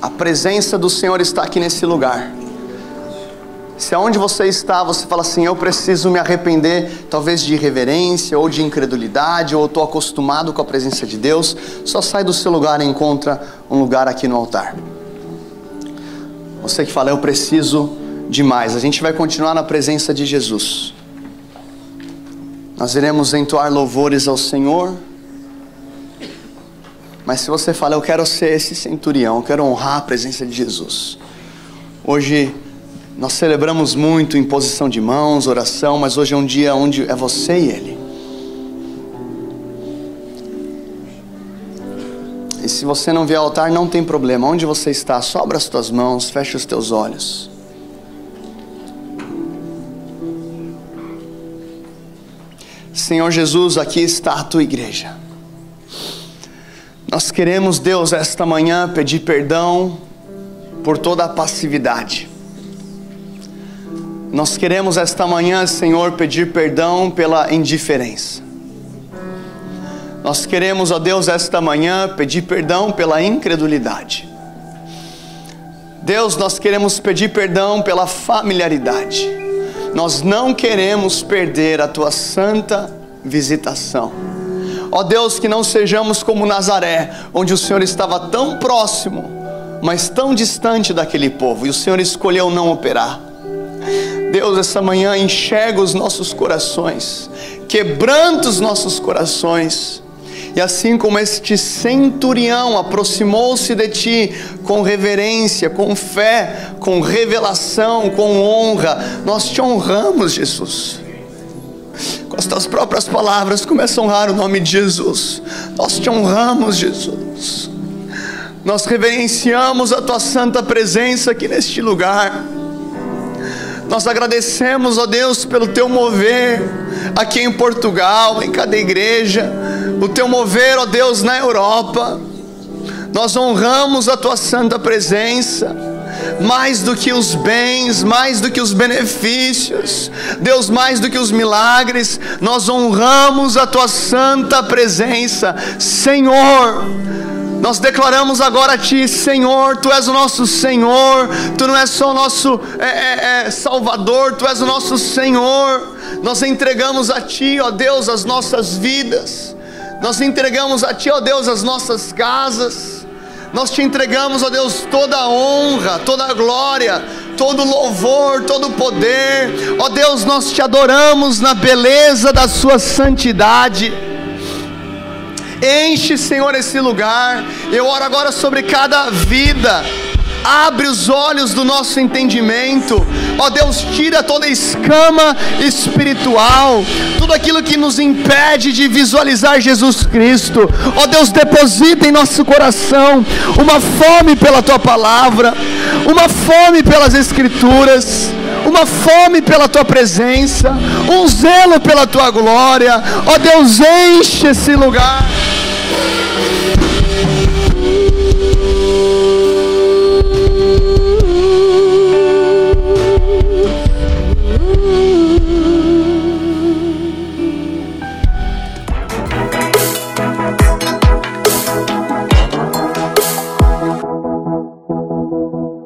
A presença do Senhor está aqui nesse lugar. Se aonde você está, você fala assim, eu preciso me arrepender, talvez de irreverência ou de incredulidade, ou estou acostumado com a presença de Deus, só sai do seu lugar e encontra um lugar aqui no altar. Você que fala, eu preciso de mais. A gente vai continuar na presença de Jesus. Nós iremos entoar louvores ao Senhor. Mas se você fala, eu quero ser esse centurião, eu quero honrar a presença de Jesus. Hoje nós celebramos muito imposição de mãos, oração, mas hoje é um dia onde é você e Ele. E se você não vê altar, não tem problema. Onde você está, sobra as tuas mãos, fecha os teus olhos. Senhor Jesus, aqui está a tua igreja. Nós queremos, Deus, esta manhã pedir perdão por toda a passividade. Nós queremos esta manhã, Senhor, pedir perdão pela indiferença. Nós queremos, ó Deus, esta manhã pedir perdão pela incredulidade. Deus, nós queremos pedir perdão pela familiaridade. Nós não queremos perder a tua santa visitação. Ó Deus, que não sejamos como Nazaré, onde o Senhor estava tão próximo, mas tão distante daquele povo, e o Senhor escolheu não operar. Deus, essa manhã enxerga os nossos corações, quebranta os nossos corações, e assim como este centurião aproximou-se de ti com reverência, com fé, com revelação, com honra, nós te honramos, Jesus com as tuas próprias palavras, começa a honrar o nome de Jesus. Nós te honramos, Jesus. Nós reverenciamos a tua santa presença aqui neste lugar. Nós agradecemos, ó Deus, pelo teu mover aqui em Portugal, em cada igreja, o teu mover, ó Deus, na Europa. Nós honramos a tua santa presença mais do que os bens, mais do que os benefícios, Deus, mais do que os milagres, nós honramos a tua santa presença, Senhor. Nós declaramos agora a Ti, Senhor, Tu és o nosso Senhor, Tu não és só o nosso é, é, é, Salvador, Tu és o nosso Senhor. Nós entregamos a Ti, ó Deus, as nossas vidas, nós entregamos a Ti, ó Deus, as nossas casas. Nós te entregamos, ó Deus, toda a honra, toda a glória, todo o louvor, todo o poder. Ó Deus, nós te adoramos na beleza da Sua santidade. Enche, Senhor, esse lugar. Eu oro agora sobre cada vida abre os olhos do nosso entendimento, ó Deus, tira toda escama espiritual, tudo aquilo que nos impede de visualizar Jesus Cristo, ó Deus, deposita em nosso coração uma fome pela tua palavra, uma fome pelas Escrituras uma fome pela tua presença, um zelo pela tua glória. Ó Deus, enche esse lugar.